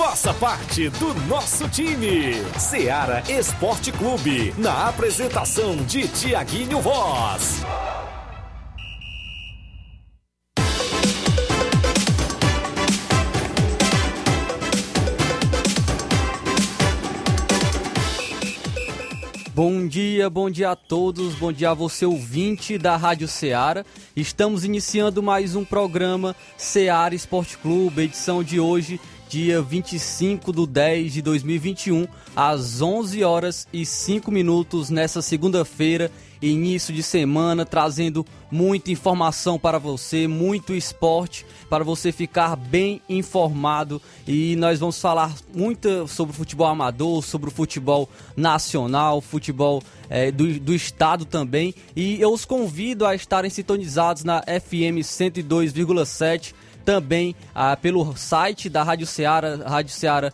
Faça parte do nosso time. Seara Esporte Clube. Na apresentação de Tiaguinho Voz. Bom dia, bom dia a todos, bom dia a você ouvinte da Rádio Ceará. Estamos iniciando mais um programa Ceará Esporte Clube, edição de hoje, dia 25 de 10 de 2021, às 11 horas e 5 minutos, nessa segunda-feira, início de semana, trazendo muita informação para você, muito esporte para você ficar bem informado. E nós vamos falar muito sobre o futebol amador, sobre o futebol nacional, futebol é, do, do estado também. E eu os convido a estarem sintonizados na FM 102,7 também ah, pelo site da Rádio Ceará, Rádio Ceará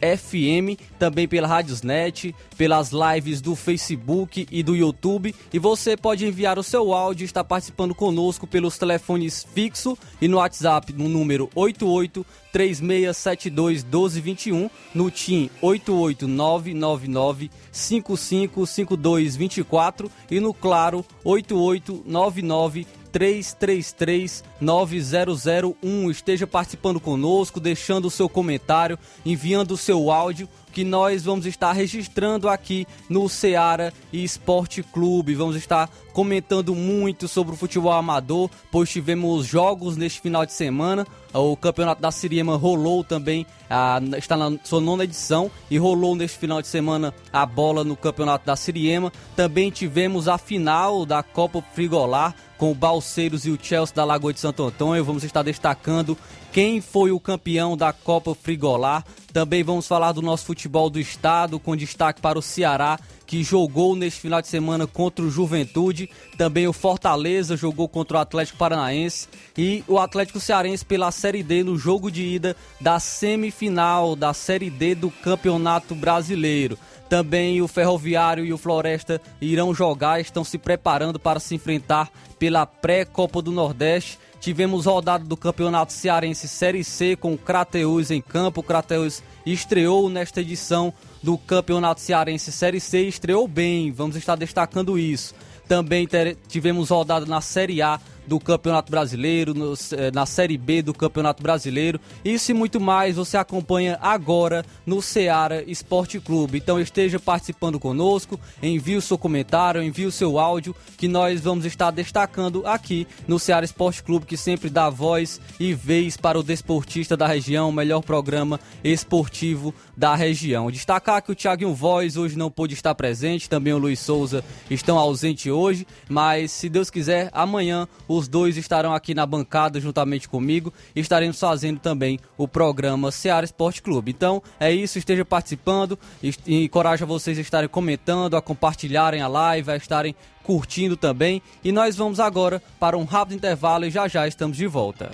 FM, também pela Radiosnet, pelas lives do Facebook e do YouTube. E você pode enviar o seu áudio e estar participando conosco pelos telefones fixo e no WhatsApp no número 88 3672 1221, no TIM 88999 555224 e no Claro 8899 333 9001. Esteja participando conosco, deixando o seu comentário, enviando o seu áudio que nós vamos estar registrando aqui no Ceará Esporte Clube. Vamos estar comentando muito sobre o futebol amador, pois tivemos jogos neste final de semana. O campeonato da Siriema rolou também, a, está na sua nona edição e rolou neste final de semana a bola no campeonato da Siriema. Também tivemos a final da Copa Frigolar com o Balseiros e o Chelsea da Lagoa de Santo Antônio. Vamos estar destacando quem foi o campeão da Copa Frigolar. Também vamos falar do nosso futebol do estado, com destaque para o Ceará, que jogou neste final de semana contra o Juventude. Também o Fortaleza jogou contra o Atlético Paranaense. E o Atlético Cearense pela Série D no jogo de ida da semifinal da Série D do Campeonato Brasileiro. Também o Ferroviário e o Floresta irão jogar, estão se preparando para se enfrentar pela pré-Copa do Nordeste. Tivemos rodada do Campeonato Cearense Série C com o Crateus em campo. O Crateus estreou nesta edição do Campeonato Cearense Série C e estreou bem, vamos estar destacando isso. Também tivemos rodada na Série A do Campeonato Brasileiro, no, eh, na Série B do Campeonato Brasileiro. Isso e muito mais você acompanha agora no Ceará Esporte Clube. Então esteja participando conosco, envie o seu comentário, envie o seu áudio, que nós vamos estar destacando aqui no Ceará Esporte Clube, que sempre dá voz e vez para o desportista da região, o melhor programa esportivo da região. Destacar que o Thiago Voz hoje não pôde estar presente, também o Luiz Souza estão ausentes hoje, mas se Deus quiser, amanhã o os dois estarão aqui na bancada juntamente comigo e estaremos fazendo também o programa Seara Esporte Clube. Então é isso, esteja participando e encorajo vocês a estarem comentando, a compartilharem a live, a estarem curtindo também. E nós vamos agora para um rápido intervalo e já já estamos de volta.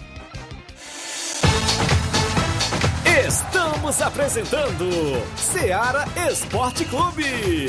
Estamos apresentando Seara Esporte Clube.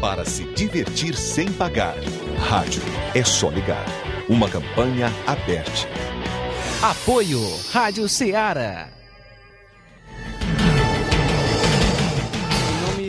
Para se divertir sem pagar. Rádio é só ligar. Uma campanha aberta. Apoio Rádio Ceará.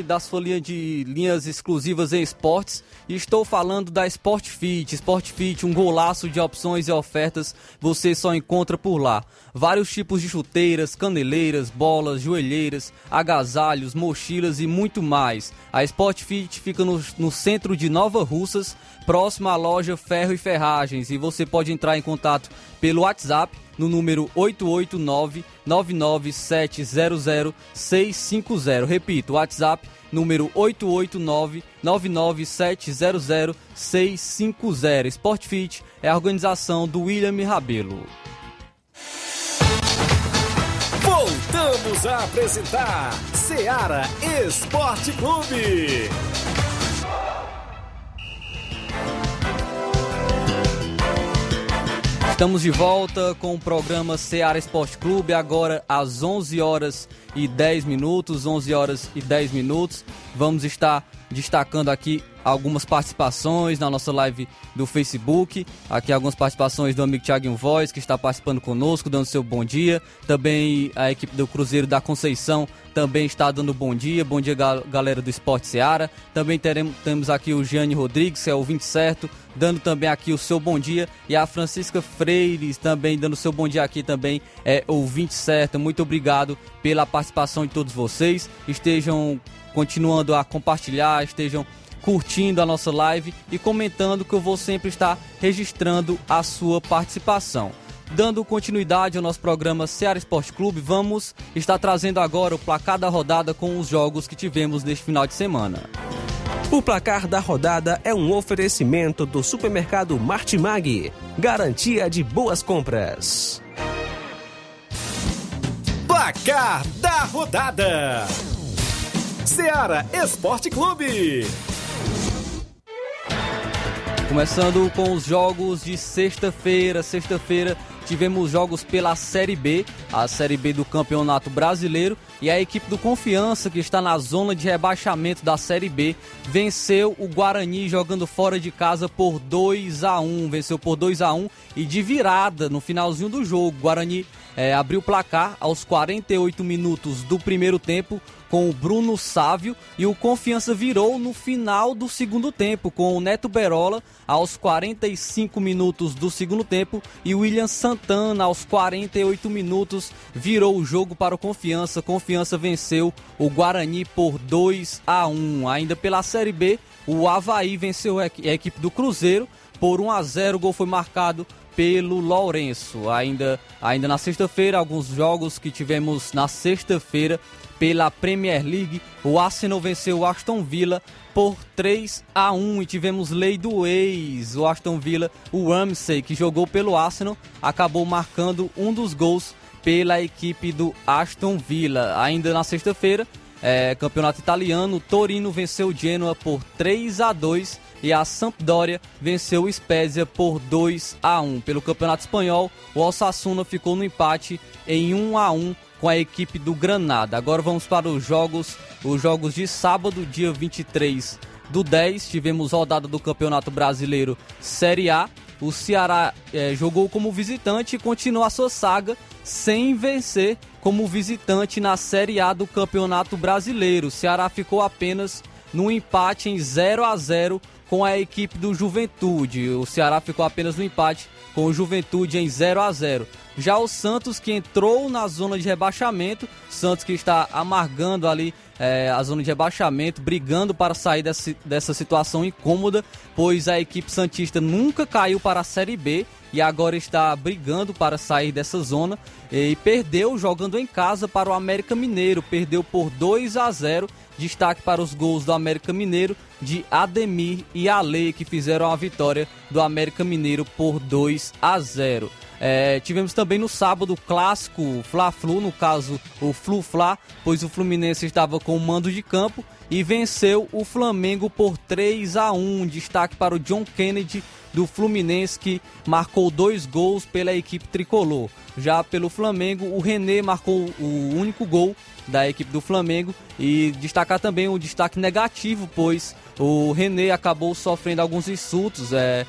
das folhinhas de linhas exclusivas em esportes e estou falando da Sport Fit. Sport Fit, um golaço de opções e ofertas, você só encontra por lá. Vários tipos de chuteiras, caneleiras, bolas, joelheiras, agasalhos, mochilas e muito mais. A Sport Fit fica no, no centro de Nova Russas, próximo à loja Ferro e Ferragens e você pode entrar em contato pelo WhatsApp no número 889 99700 650. Repito, WhatsApp número 889 99700 650. Sportfit é a organização do William Rabelo. Voltamos a apresentar Seara Esporte Clube. Estamos de volta com o programa Seara Esporte Clube, agora às 11 horas e 10 minutos, 11 horas e 10 minutos. Vamos estar destacando aqui algumas participações na nossa live do Facebook. Aqui algumas participações do amigo Thiago Voz, que está participando conosco, dando seu bom dia. Também a equipe do Cruzeiro da Conceição também está dando bom dia. Bom dia, galera do Esporte Seara. Também teremos, temos aqui o Gianni Rodrigues, que é o 20 certo, dando também aqui o seu bom dia. E a Francisca Freires também dando seu bom dia aqui também, é ouvinte certo. Muito obrigado pela participação de todos vocês. Estejam continuando a compartilhar, estejam curtindo a nossa live e comentando que eu vou sempre estar registrando a sua participação. Dando continuidade ao nosso programa Ceará Esporte Clube, vamos estar trazendo agora o placar da rodada com os jogos que tivemos neste final de semana. O placar da rodada é um oferecimento do supermercado Martimag, garantia de boas compras. Placar da rodada: Ceará Esporte Clube. Começando com os jogos de sexta-feira. Sexta-feira tivemos jogos pela Série B, a Série B do Campeonato Brasileiro, e a equipe do Confiança, que está na zona de rebaixamento da Série B, venceu o Guarani jogando fora de casa por 2 a 1 Venceu por 2 a 1 e de virada no finalzinho do jogo. Guarani é, abriu o placar aos 48 minutos do primeiro tempo com o Bruno Sávio e o Confiança virou no final do segundo tempo com o Neto Berola aos 45 minutos do segundo tempo e o William Santana aos 48 minutos virou o jogo para o Confiança. Confiança venceu o Guarani por 2 a 1. Ainda pela Série B, o Havaí venceu a equipe do Cruzeiro por 1 a 0. O gol foi marcado pelo Lourenço. Ainda, ainda na sexta-feira, alguns jogos que tivemos na sexta-feira pela Premier League, o Arsenal venceu o Aston Villa por 3 a 1 e tivemos lei do ex. O Aston Villa, o Ramsey, que jogou pelo Arsenal, acabou marcando um dos gols pela equipe do Aston Villa. Ainda na sexta-feira, é, campeonato italiano, Torino venceu o Genoa por 3 a 2 e a Sampdoria venceu o Spezia por 2 a 1. Pelo campeonato espanhol, o Osasuna ficou no empate em 1 a 1 com a equipe do Granada. Agora vamos para os jogos, os jogos de sábado, dia 23 do 10. Tivemos rodada do Campeonato Brasileiro Série A. O Ceará é, jogou como visitante e continua a sua saga sem vencer como visitante na Série A do Campeonato Brasileiro. O Ceará ficou apenas no empate em 0 a 0 com a equipe do Juventude. O Ceará ficou apenas no empate com o Juventude em 0 a 0. Já o Santos que entrou na zona de rebaixamento, Santos que está amargando ali é, a zona de rebaixamento, brigando para sair dessa, dessa situação incômoda, pois a equipe Santista nunca caiu para a Série B e agora está brigando para sair dessa zona e perdeu jogando em casa para o América Mineiro, perdeu por 2 a 0 Destaque para os gols do América Mineiro de Ademir e Ale, que fizeram a vitória do América Mineiro por 2 a 0. É, tivemos também no sábado o clássico Fla-Flu, no caso o Flu-Fla, pois o Fluminense estava com o mando de campo e venceu o Flamengo por 3 a 1. Destaque para o John Kennedy do Fluminense que marcou dois gols pela equipe tricolor. Já pelo Flamengo, o René marcou o único gol da equipe do Flamengo e destacar também o destaque negativo, pois o René acabou sofrendo alguns insultos é,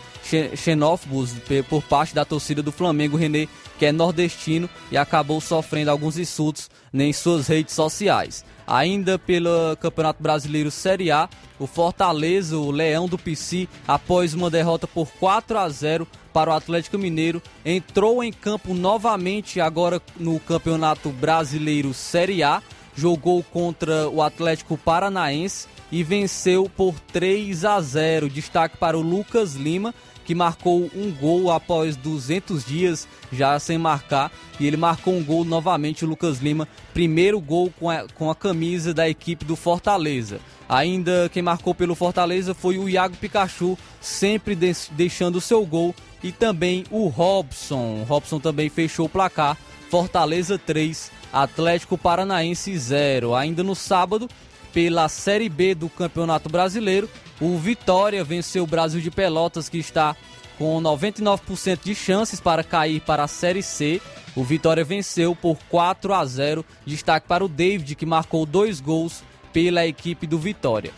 xenófobos por parte da torcida do Flamengo. O René, que é nordestino, e acabou sofrendo alguns insultos em suas redes sociais. Ainda pelo Campeonato Brasileiro Série A, o Fortaleza, o Leão do PC, após uma derrota por 4 a 0 para o Atlético Mineiro, entrou em campo novamente agora no Campeonato Brasileiro Série A, jogou contra o Atlético Paranaense e venceu por 3 a 0. Destaque para o Lucas Lima, que marcou um gol após 200 dias já sem marcar. E ele marcou um gol novamente, o Lucas Lima. Primeiro gol com a, com a camisa da equipe do Fortaleza. Ainda quem marcou pelo Fortaleza foi o Iago Pikachu, sempre de, deixando o seu gol. E também o Robson. O Robson também fechou o placar. Fortaleza 3, Atlético Paranaense 0. Ainda no sábado, pela Série B do Campeonato Brasileiro. O Vitória venceu o Brasil de Pelotas, que está com 99% de chances para cair para a Série C. O Vitória venceu por 4 a 0. Destaque para o David, que marcou dois gols pela equipe do Vitória.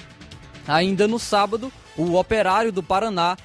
Ainda no sábado, o Operário do Paraná,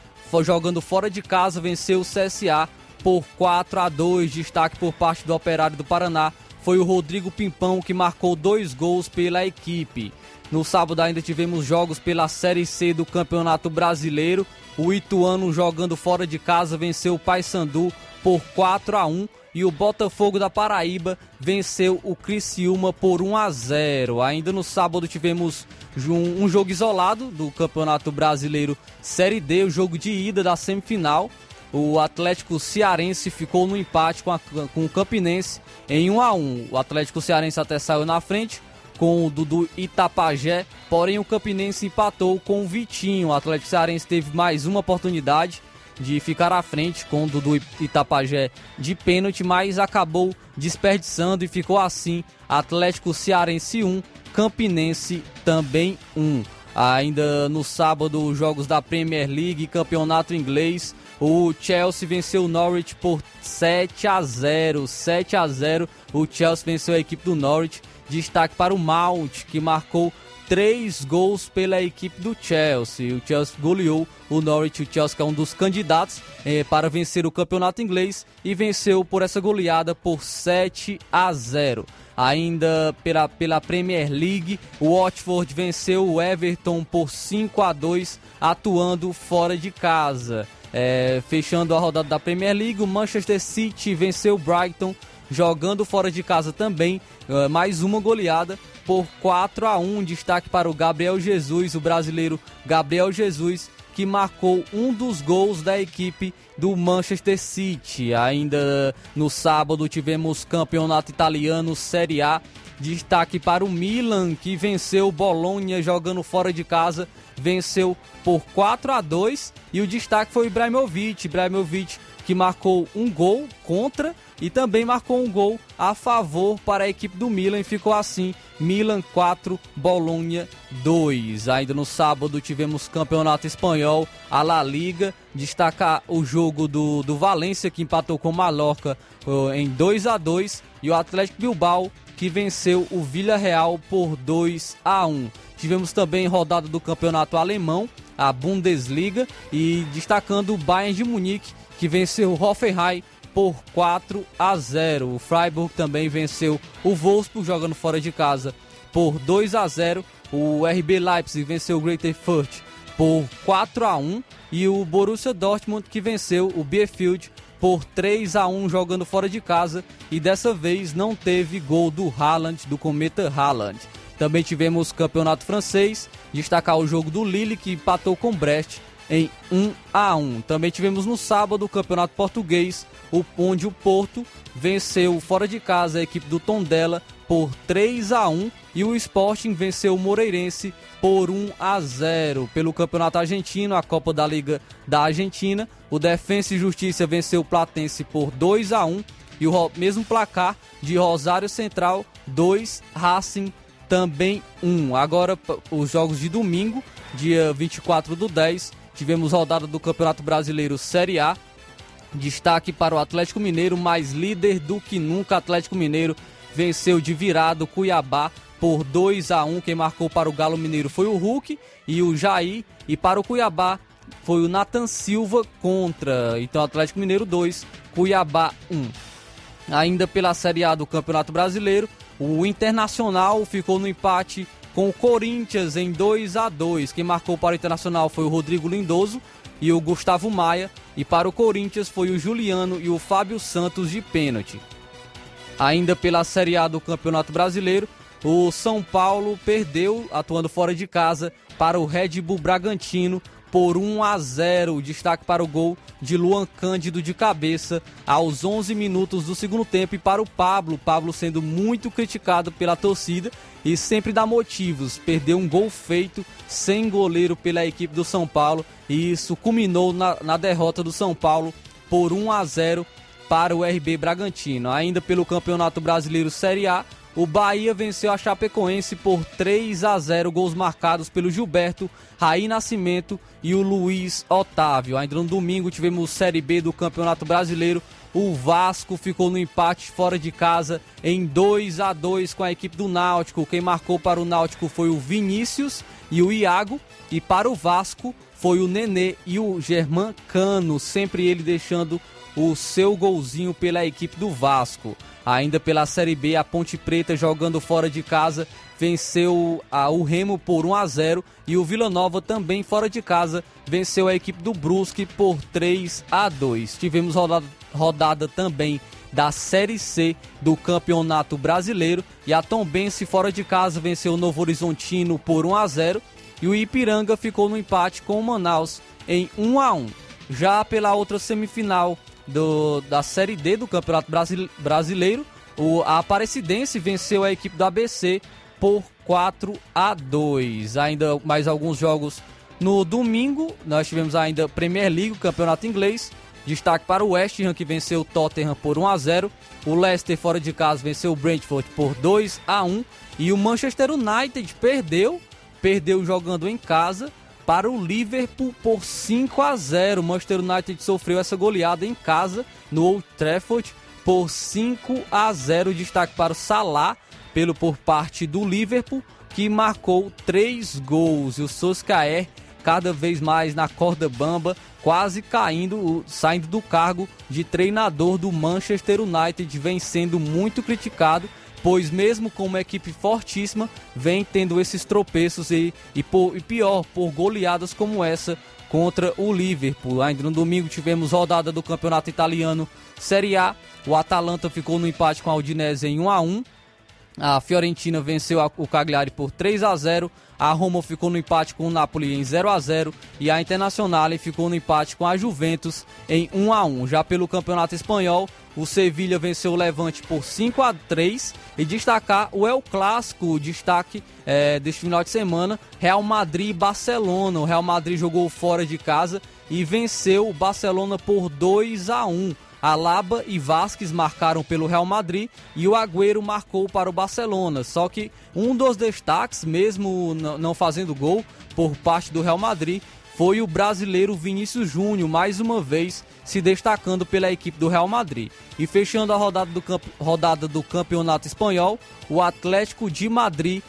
jogando fora de casa, venceu o CSA por 4 a 2. Destaque por parte do Operário do Paraná foi o Rodrigo Pimpão que marcou dois gols pela equipe. No sábado ainda tivemos jogos pela Série C do Campeonato Brasileiro. O Ituano jogando fora de casa venceu o Paysandu por 4 a 1 e o Botafogo da Paraíba venceu o Criciúma por 1 a 0. Ainda no sábado tivemos um jogo isolado do Campeonato Brasileiro Série D, o jogo de ida da semifinal. O Atlético Cearense ficou no empate com, a, com o Campinense em 1 a 1. O Atlético Cearense até saiu na frente, com o Dudu Itapajé, porém o Campinense empatou com o Vitinho. O Atlético Cearense teve mais uma oportunidade de ficar à frente com o Dudu Itapajé de pênalti, mas acabou desperdiçando e ficou assim: Atlético Cearense 1, Campinense também 1. Ainda no sábado, os jogos da Premier League, campeonato inglês. O Chelsea venceu o Norwich por 7 a 0. 7 a 0. O Chelsea venceu a equipe do Norwich. Destaque para o Mount, que marcou três gols pela equipe do Chelsea. O Chelsea goleou o Norwich. O Chelsea é um dos candidatos eh, para vencer o campeonato inglês e venceu por essa goleada por 7 a 0. Ainda pela, pela Premier League, o Watford venceu o Everton por 5 a 2, atuando fora de casa. É, fechando a rodada da Premier League, o Manchester City venceu o Brighton jogando fora de casa também, uh, mais uma goleada por 4 a 1 Destaque para o Gabriel Jesus, o brasileiro Gabriel Jesus, que marcou um dos gols da equipe do Manchester City. Ainda no sábado tivemos campeonato italiano Série A. Destaque para o Milan, que venceu o Bolonha jogando fora de casa, venceu por 4 a 2 e o destaque foi o Ibrahimovic. Ibrahimovic que marcou um gol contra e também marcou um gol a favor para a equipe do Milan e ficou assim: Milan 4, Bolonha 2. Ainda no sábado tivemos campeonato espanhol, a La Liga. Destacar o jogo do, do Valência que empatou com o Mallorca uh, em 2 a 2 e o Atlético Bilbao que venceu o Villarreal por 2 a 1. Tivemos também rodada do campeonato alemão, a Bundesliga, e destacando o Bayern de Munique que venceu o Hoffenheim por 4 a 0. O Freiburg também venceu o Wolfsburg jogando fora de casa por 2 a 0. O RB Leipzig venceu o Greater Fürth por 4 a 1 e o Borussia Dortmund que venceu o Bielefeld por 3 a 1 jogando fora de casa e dessa vez não teve gol do Haaland, do Cometa Haaland. Também tivemos campeonato francês, destacar o jogo do Lille que empatou com Brest em 1 a 1. Também tivemos no sábado o Campeonato Português, onde o Porto venceu fora de casa a equipe do Tondela por 3 a 1 e o Sporting venceu o Moreirense por 1 a 0. Pelo Campeonato Argentino, a Copa da Liga da Argentina, o Defensa e Justiça venceu o Platense por 2 a 1 e o mesmo placar de Rosário Central 2, Racing também 1. Agora os jogos de domingo, dia 24 do 10, tivemos rodada do Campeonato Brasileiro Série A. Destaque para o Atlético Mineiro, mais líder do que nunca. Atlético Mineiro venceu de virado Cuiabá por 2 a 1. Quem marcou para o Galo Mineiro foi o Hulk e o Jair. E para o Cuiabá foi o Nathan Silva contra. Então Atlético Mineiro 2, Cuiabá 1. Ainda pela Série A do Campeonato Brasileiro, o Internacional ficou no empate com o Corinthians em 2 a 2. Quem marcou para o Internacional foi o Rodrigo Lindoso e o Gustavo Maia, e para o Corinthians foi o Juliano e o Fábio Santos de pênalti. Ainda pela Série A do Campeonato Brasileiro, o São Paulo perdeu, atuando fora de casa, para o Red Bull Bragantino por 1 a 0. Destaque para o gol de Luan Cândido de cabeça aos 11 minutos do segundo tempo e para o Pablo, Pablo sendo muito criticado pela torcida e sempre dá motivos. Perdeu um gol feito sem goleiro pela equipe do São Paulo e isso culminou na, na derrota do São Paulo por 1 a 0 para o RB Bragantino. Ainda pelo Campeonato Brasileiro Série A, o Bahia venceu a Chapecoense por 3 a 0, gols marcados pelo Gilberto, Raí Nascimento e o Luiz Otávio. Ainda no domingo tivemos Série B do Campeonato Brasileiro. O Vasco ficou no empate fora de casa em 2 a 2 com a equipe do Náutico. Quem marcou para o Náutico foi o Vinícius e o Iago. E para o Vasco foi o Nenê e o Germán Cano, sempre ele deixando o seu golzinho pela equipe do Vasco. Ainda pela Série B, a Ponte Preta jogando fora de casa venceu a, o Remo por 1 a 0 e o Vila Nova também fora de casa venceu a equipe do Brusque por 3 a 2. Tivemos rodada, rodada também da Série C do Campeonato Brasileiro e a Tombense fora de casa venceu o Novo Horizontino por 1 a 0 e o Ipiranga ficou no empate com o Manaus em 1 a 1. Já pela outra semifinal do, da Série D do Campeonato Brasileiro, o, a Aparecidense venceu a equipe do ABC por 4 a 2. Ainda mais alguns jogos no domingo. Nós tivemos ainda Premier League, o Campeonato Inglês. Destaque para o West Ham que venceu o Tottenham por 1 a 0. O Leicester fora de casa venceu o Brentford por 2 a 1 e o Manchester United perdeu, perdeu jogando em casa para o Liverpool por 5 a 0. O Manchester United sofreu essa goleada em casa no Old Trafford por 5 a 0. Destaque para o Salah pelo por parte do Liverpool que marcou três gols e o Soscaer cada vez mais na corda bamba, quase caindo, saindo do cargo de treinador do Manchester United, vem sendo muito criticado pois mesmo com uma equipe fortíssima, vem tendo esses tropeços e, e, por, e pior, por goleadas como essa contra o Liverpool. Ainda no domingo tivemos rodada do Campeonato Italiano Série A. O Atalanta ficou no empate com a Udinese em 1 a 1. A Fiorentina venceu o Cagliari por 3 a 0. A Roma ficou no empate com o Napoli em 0 a 0 e a Internazionale ficou no empate com a Juventus em 1 a 1. Já pelo Campeonato Espanhol, o Sevilha venceu o Levante por 5 a 3 e destacar o El Clássico, o destaque é, deste final de semana, Real Madrid e Barcelona. O Real Madrid jogou fora de casa e venceu o Barcelona por 2 a 1. Alaba e Vasquez marcaram pelo Real Madrid e o Agüero marcou para o Barcelona. Só que um dos destaques, mesmo não fazendo gol por parte do Real Madrid, foi o brasileiro Vinícius Júnior, mais uma vez se destacando pela equipe do Real Madrid. E fechando a rodada do, rodada do Campeonato Espanhol, o Atlético de Madrid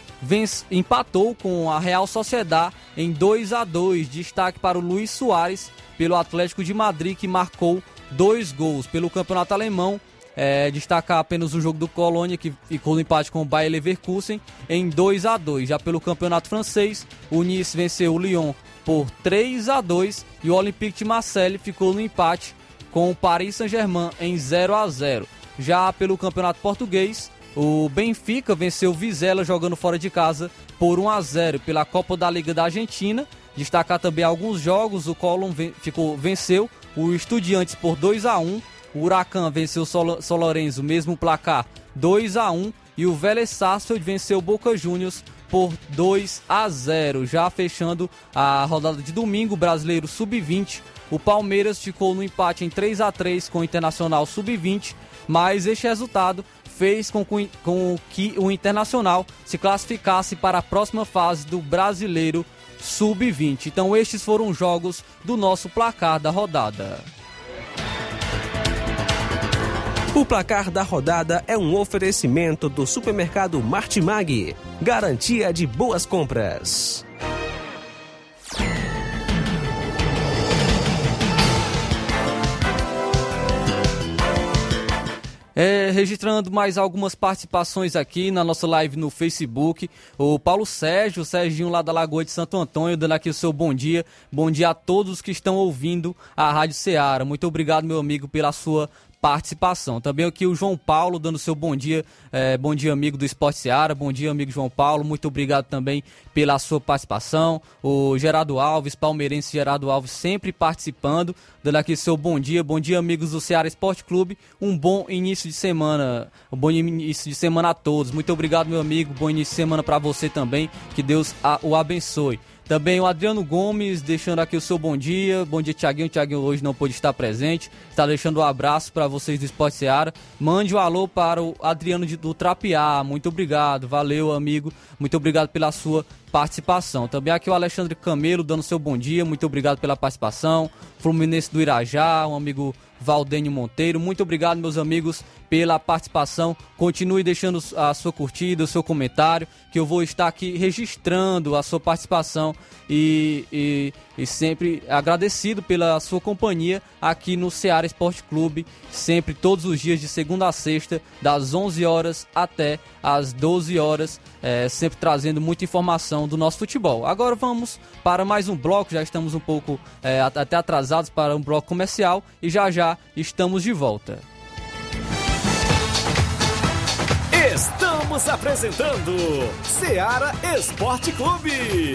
empatou com a Real Sociedad em 2 a 2 Destaque para o Luiz Soares pelo Atlético de Madrid, que marcou dois gols pelo campeonato alemão. É, destacar apenas o jogo do Colônia, que ficou no empate com o Bayer Leverkusen em 2 a 2 Já pelo campeonato francês, o Nice venceu o Lyon por 3 a 2 e o Olympique de Marseille ficou no empate com o Paris Saint-Germain em 0 a 0 Já pelo campeonato português, o Benfica venceu o Vizela jogando fora de casa por 1 a 0 pela Copa da Liga da Argentina. Destacar também alguns jogos, o Colón ficou, venceu o Estudiantes por 2 a 1 o Huracan venceu o São Lourenço, mesmo placar 2 a 1 e o Vélez Sarsfield venceu o Boca Juniors por 2 a 0. Já fechando a rodada de domingo, brasileiro sub-20, o Palmeiras ficou no empate em 3 a 3 com o Internacional sub-20, mas este resultado fez com, com que o Internacional se classificasse para a próxima fase do Brasileiro Sub-20. Então estes foram os jogos do nosso placar da rodada. O placar da rodada é um oferecimento do supermercado Martimag, garantia de boas compras. É, registrando mais algumas participações aqui na nossa live no Facebook. O Paulo Sérgio, o Serginho lá da Lagoa de Santo Antônio, dando aqui o seu bom dia. Bom dia a todos que estão ouvindo a Rádio Ceará. Muito obrigado, meu amigo, pela sua participação. Também aqui o João Paulo dando seu bom dia, é, bom dia amigo do Esporte Seara, bom dia amigo João Paulo, muito obrigado também pela sua participação. O Gerardo Alves, palmeirense Gerardo Alves, sempre participando, dando aqui seu bom dia, bom dia amigos do Ceará Esporte Clube, um bom início de semana, um bom início de semana a todos. Muito obrigado meu amigo, bom início de semana para você também, que Deus o abençoe. Também o Adriano Gomes deixando aqui o seu bom dia. Bom dia, Tiaguinho. Tiaguinho hoje não pôde estar presente. Está deixando um abraço para vocês do Esporte Seara. Mande um alô para o Adriano do Trapiá. Muito obrigado. Valeu, amigo. Muito obrigado pela sua participação. Também aqui o Alexandre Camelo dando seu bom dia. Muito obrigado pela participação. Fluminense do Irajá, um amigo Valdênio Monteiro. Muito obrigado, meus amigos, pela participação. Continue deixando a sua curtida, o seu comentário, que eu vou estar aqui registrando a sua participação e, e, e sempre agradecido pela sua companhia aqui no Ceará Esporte Clube, sempre todos os dias de segunda a sexta, das 11 horas até as 12 horas, é, sempre trazendo muita informação do nosso futebol. Agora vamos para mais um bloco, já estamos um pouco é, até atrasados para um bloco comercial e já já estamos de volta. Estamos apresentando Ceará Esporte Clube.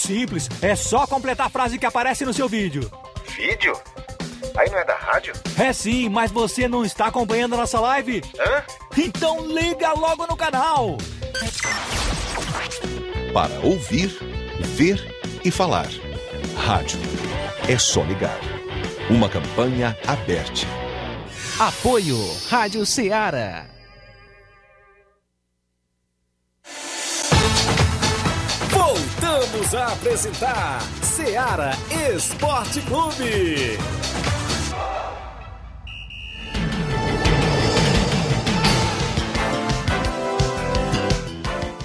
Simples, é só completar a frase que aparece no seu vídeo. Vídeo? Aí não é da rádio? É sim, mas você não está acompanhando a nossa live? Hã? Então liga logo no canal. Para ouvir, ver e falar. Rádio. É só ligar. Uma campanha aberta. Apoio Rádio Ceará. Voltamos a apresentar Ceará Esporte Clube.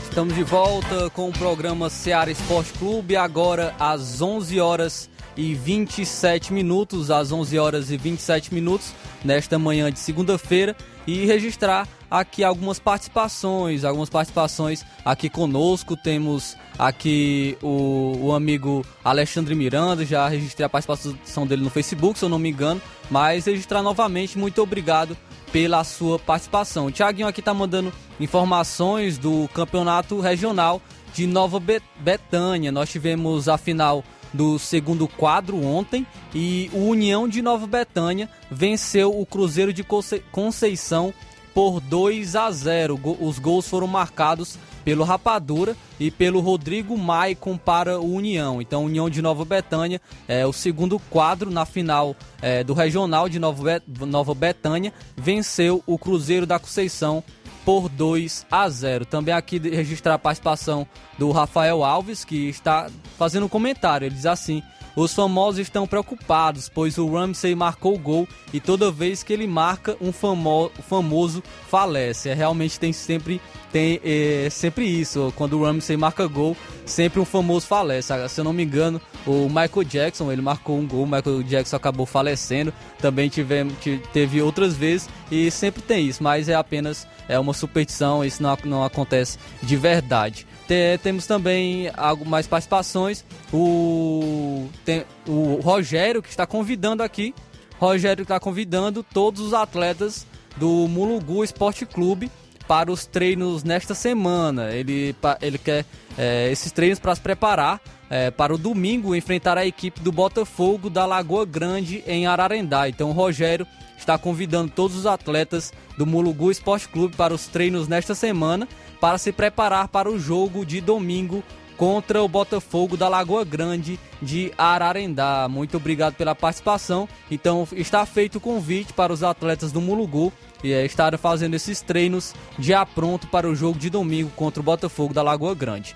Estamos de volta com o programa Ceará Esporte Clube, agora às 11 horas e 27 minutos, às 11 horas e 27 minutos, nesta manhã de segunda-feira, e registrar aqui algumas participações, algumas participações aqui conosco. Temos aqui o, o amigo Alexandre Miranda, já registrei a participação dele no Facebook, se eu não me engano, mas registrar novamente, muito obrigado pela sua participação. O Thiaguinho aqui está mandando informações do campeonato regional de Nova Betânia. Nós tivemos a final do segundo quadro ontem e o União de Nova Betânia venceu o Cruzeiro de Conceição por 2 a 0. Os gols foram marcados pelo Rapadura e pelo Rodrigo Maicon para o União. Então, União de Nova Betânia é o segundo quadro na final é, do Regional de Nova, Nova Betânia, venceu o Cruzeiro da Conceição por 2 a 0. Também aqui registrar a participação do Rafael Alves, que está fazendo um comentário. Ele diz assim: os famosos estão preocupados, pois o Ramsey marcou o gol e toda vez que ele marca, um famo famoso falece. É, realmente tem sempre tem é, sempre isso. Quando o Ramsey marca gol, sempre um famoso falece. Se eu não me engano, o Michael Jackson, ele marcou um gol, o Michael Jackson acabou falecendo. Também tivemos, teve outras vezes e sempre tem isso, mas é apenas é uma superstição, isso não, não acontece de verdade. Tem, temos também mais participações. O, tem, o Rogério que está convidando aqui. Rogério está convidando todos os atletas do Mulugu Esporte Clube para os treinos nesta semana. Ele, ele quer é, esses treinos para se preparar é, para o domingo enfrentar a equipe do Botafogo da Lagoa Grande em Ararendá. Então o Rogério está convidando todos os atletas do Mulugu Esporte Clube para os treinos nesta semana para se preparar para o jogo de domingo contra o Botafogo da Lagoa Grande de Ararendá. Muito obrigado pela participação. Então está feito o convite para os atletas do Mulugu e é, estarem fazendo esses treinos já pronto para o jogo de domingo contra o Botafogo da Lagoa Grande.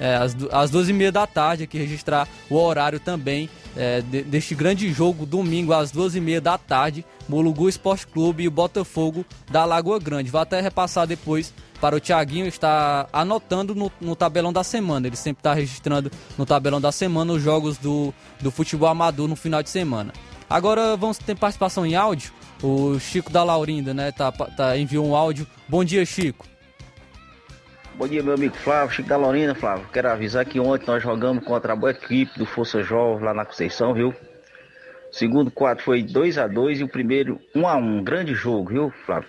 É, às, às duas e meia da tarde aqui registrar o horário também é, de, deste grande jogo domingo às duas e meia da tarde Mulugu Esporte Clube e o Botafogo da Lagoa Grande. Vou até repassar depois para o Thiaguinho estar anotando no, no tabelão da semana. Ele sempre está registrando no tabelão da semana os jogos do, do futebol amador no final de semana. Agora vamos ter participação em áudio. O Chico da Laurinda, né, tá, tá, enviou um áudio. Bom dia, Chico. Bom dia, meu amigo Flávio, Chico da Laurinda, Flávio. Quero avisar que ontem nós jogamos contra a boa equipe do Força Jovem lá na Conceição, viu? Segundo quadro foi 2 a 2 e o primeiro 1 a 1 Grande jogo, viu, Flávio?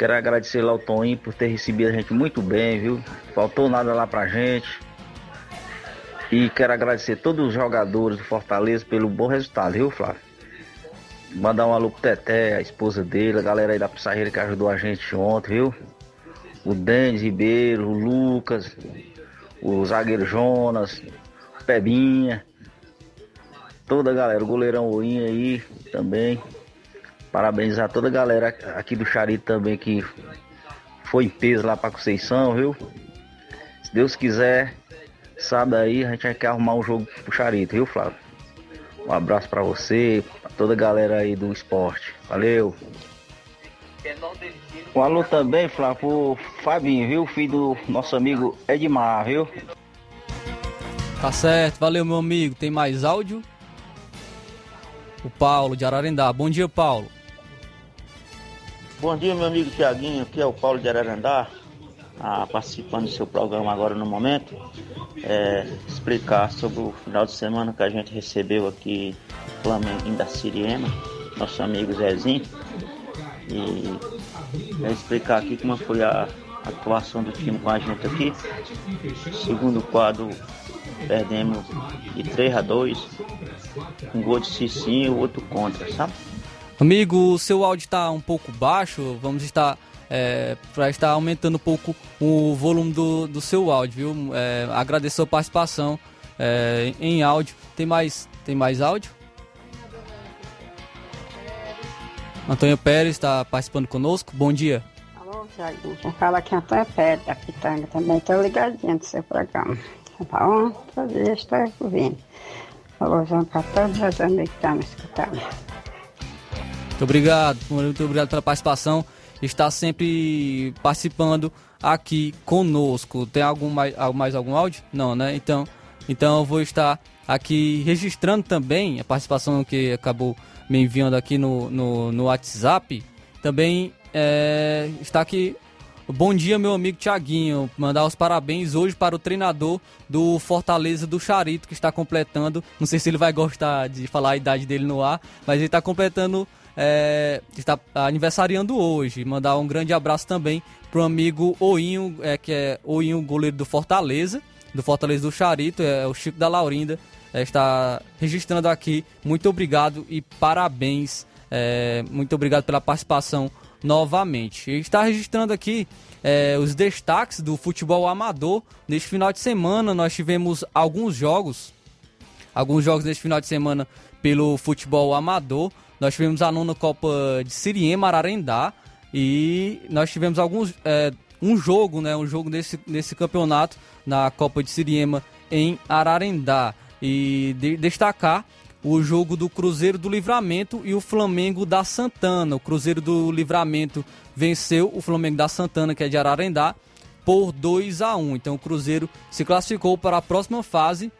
Quero agradecer lá ao Toninho por ter recebido a gente muito bem, viu? Faltou nada lá pra gente. E quero agradecer todos os jogadores do Fortaleza pelo bom resultado, viu, Flávio? Mandar um alô pro Teté, a esposa dele, a galera aí da Pissarreira que ajudou a gente ontem, viu? O Denis Ribeiro, o Lucas, o zagueiro Jonas, o Pebinha, toda a galera, o goleirão Oinha aí também. Parabenizar toda a galera aqui do Charito também que foi em peso lá pra Conceição, viu? Se Deus quiser, sabe aí, a gente vai querer arrumar um jogo pro Charito, viu, Flávio? Um abraço para você, pra toda a galera aí do esporte. Valeu! Um alô também, Flávio, Fabinho, viu? Filho do nosso amigo Edmar, viu? Tá certo, valeu meu amigo. Tem mais áudio? o Paulo de Ararendá. Bom dia, Paulo. Bom dia, meu amigo Tiaguinho. Aqui é o Paulo de Ararendá, ah, participando do seu programa agora no momento. É, explicar sobre o final de semana que a gente recebeu aqui Flamengo da Siriema, nosso amigo Zezinho. E é, explicar aqui como foi a atuação do time com a gente aqui. Segundo quadro, perdemos de 3 a 2 um gol de Cicinho e outro contra, sabe? Amigo, o seu áudio está um pouco baixo, vamos estar é, para estar aumentando um pouco o volume do, do seu áudio, viu? É, agradeço a participação é, em áudio. Tem mais, tem mais áudio? Antônio Pérez está participando conosco. Bom dia. Alô, Thiago. Quem fala aqui Antônio Pérez, da Pitanga. Também estou ligadinho no seu programa. Tá bom? Todo dia estou ouvindo. Alôzão para todos os amigos que estão me escutando. Muito obrigado, muito obrigado pela participação. Está sempre participando aqui conosco. Tem algum mais, mais algum áudio? Não, né? Então, então eu vou estar aqui registrando também a participação que acabou me enviando aqui no, no, no WhatsApp. Também é, está aqui Bom dia, meu amigo Tiaguinho. Mandar os parabéns hoje para o treinador do Fortaleza do Charito, que está completando. Não sei se ele vai gostar de falar a idade dele no ar, mas ele está completando. É, está aniversariando hoje. Mandar um grande abraço também para o amigo Oinho, é, que é Oinho, goleiro do Fortaleza, do Fortaleza do Charito, é o Chico da Laurinda. É, está registrando aqui. Muito obrigado e parabéns. É, muito obrigado pela participação novamente. Está registrando aqui é, os destaques do futebol amador. Neste final de semana nós tivemos alguns jogos, alguns jogos neste final de semana pelo futebol amador. Nós tivemos a nona Copa de Siriema, Ararendá, e nós tivemos alguns é, um jogo, né, um jogo nesse, nesse campeonato na Copa de Siriema em Ararendá. E de, destacar o jogo do Cruzeiro do Livramento e o Flamengo da Santana. O Cruzeiro do Livramento venceu o Flamengo da Santana, que é de Ararendá, por 2 a 1. Então o Cruzeiro se classificou para a próxima fase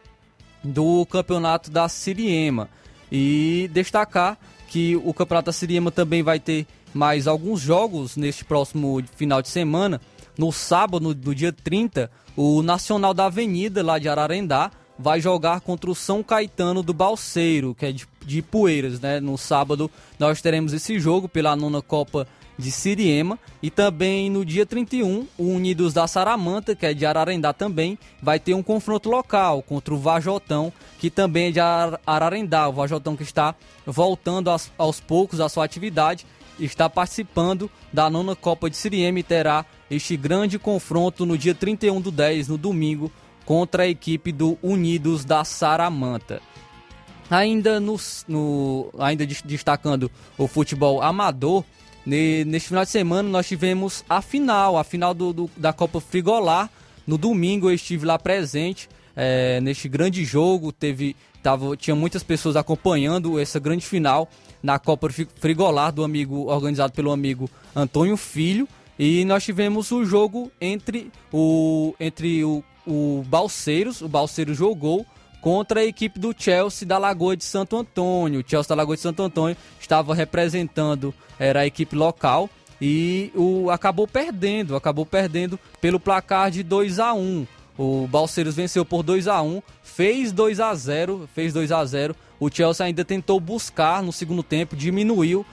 do Campeonato da Siriema. E destacar que o Campeonato da Siriema também vai ter mais alguns jogos neste próximo final de semana. No sábado, no, dia 30, o Nacional da Avenida, lá de Ararendá, vai jogar contra o São Caetano do Balseiro, que é de, de Poeiras, né? No sábado nós teremos esse jogo pela nona Copa de Siriema e também no dia 31 o Unidos da Saramanta, que é de Ararendá também, vai ter um confronto local contra o Vajotão, que também é de Ararendá, o Vajotão que está voltando aos, aos poucos à sua atividade, está participando da nona Copa de Siriema e terá este grande confronto no dia 31 do 10, no domingo, contra a equipe do Unidos da Saramanta. Ainda, no, no, ainda destacando o futebol amador, neste final de semana nós tivemos a final, a final do, do, da Copa Frigolar. No domingo eu estive lá presente é, neste grande jogo, teve, tava, tinha muitas pessoas acompanhando essa grande final na Copa Frigolar do amigo organizado pelo amigo Antônio Filho. E nós tivemos o jogo entre o, entre o o Balseiros, o Balseiros jogou contra a equipe do Chelsea da Lagoa de Santo Antônio. O Chelsea da Lagoa de Santo Antônio estava representando era a equipe local e o acabou perdendo, acabou perdendo pelo placar de 2 a 1. O Balseiros venceu por 2 a 1, fez 2 a 0, fez 2 a 0. O Chelsea ainda tentou buscar no segundo tempo, diminuiu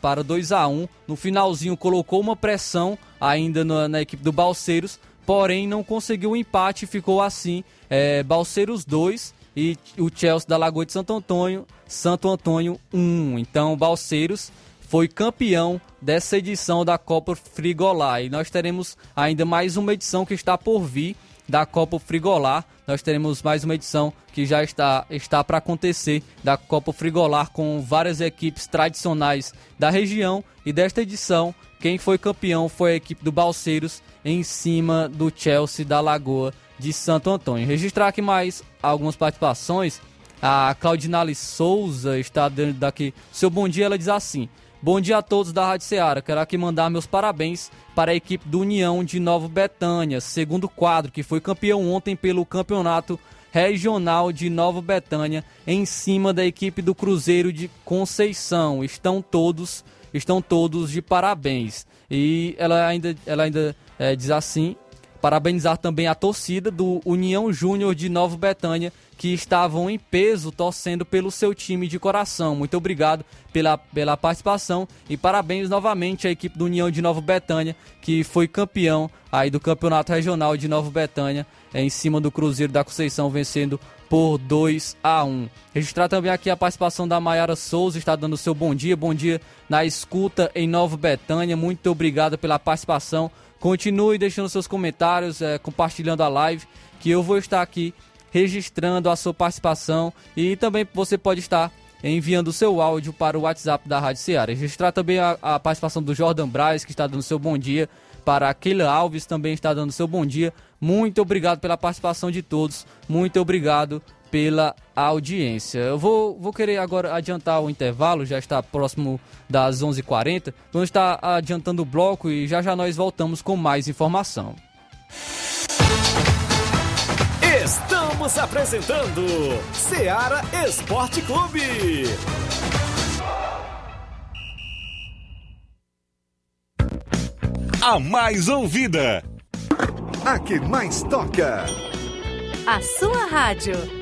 para 2 a 1. No finalzinho colocou uma pressão ainda na, na equipe do Balseiros, porém não conseguiu o um empate, ficou assim, é, Balseiros 2 e o Chelsea da Lagoa de Santo Antônio, Santo Antônio 1. Então, Balseiros foi campeão dessa edição da Copa Frigolar. E nós teremos ainda mais uma edição que está por vir da Copa Frigolar. Nós teremos mais uma edição que já está, está para acontecer da Copa Frigolar com várias equipes tradicionais da região. E desta edição, quem foi campeão foi a equipe do Balseiros em cima do Chelsea da Lagoa de Santo Antônio. Registrar aqui mais algumas participações. A Claudinale Souza está dando daqui seu bom dia. Ela diz assim: Bom dia a todos da Rádio Ceará. Quero aqui mandar meus parabéns para a equipe do União de Nova Betânia, segundo quadro, que foi campeão ontem pelo Campeonato Regional de Nova Betânia, em cima da equipe do Cruzeiro de Conceição. Estão todos, estão todos de parabéns. E ela ainda, ela ainda é, diz assim: parabenizar também a torcida do União Júnior de Nova Betânia, que estavam em peso torcendo pelo seu time de coração. Muito obrigado pela, pela participação e parabéns novamente à equipe do União de Nova Betânia, que foi campeão aí do Campeonato Regional de Nova Betânia, em cima do Cruzeiro da Conceição, vencendo por 2 a 1. Registrar também aqui a participação da Maiara Souza, está dando seu bom dia, bom dia na escuta em Nova Betânia. Muito obrigado pela participação. Continue deixando seus comentários, é, compartilhando a live, que eu vou estar aqui registrando a sua participação e também você pode estar enviando o seu áudio para o WhatsApp da Rádio Ceará. Registrar também a, a participação do Jordan Braz, que está dando seu bom dia, para Keila Alves também está dando seu bom dia. Muito obrigado pela participação de todos. Muito obrigado pela audiência. Eu vou, vou querer agora adiantar o intervalo, já está próximo das 11h40. Vamos estar adiantando o bloco e já já nós voltamos com mais informação. Estamos apresentando Seara Esporte Clube. A mais ouvida a que mais toca. A sua rádio.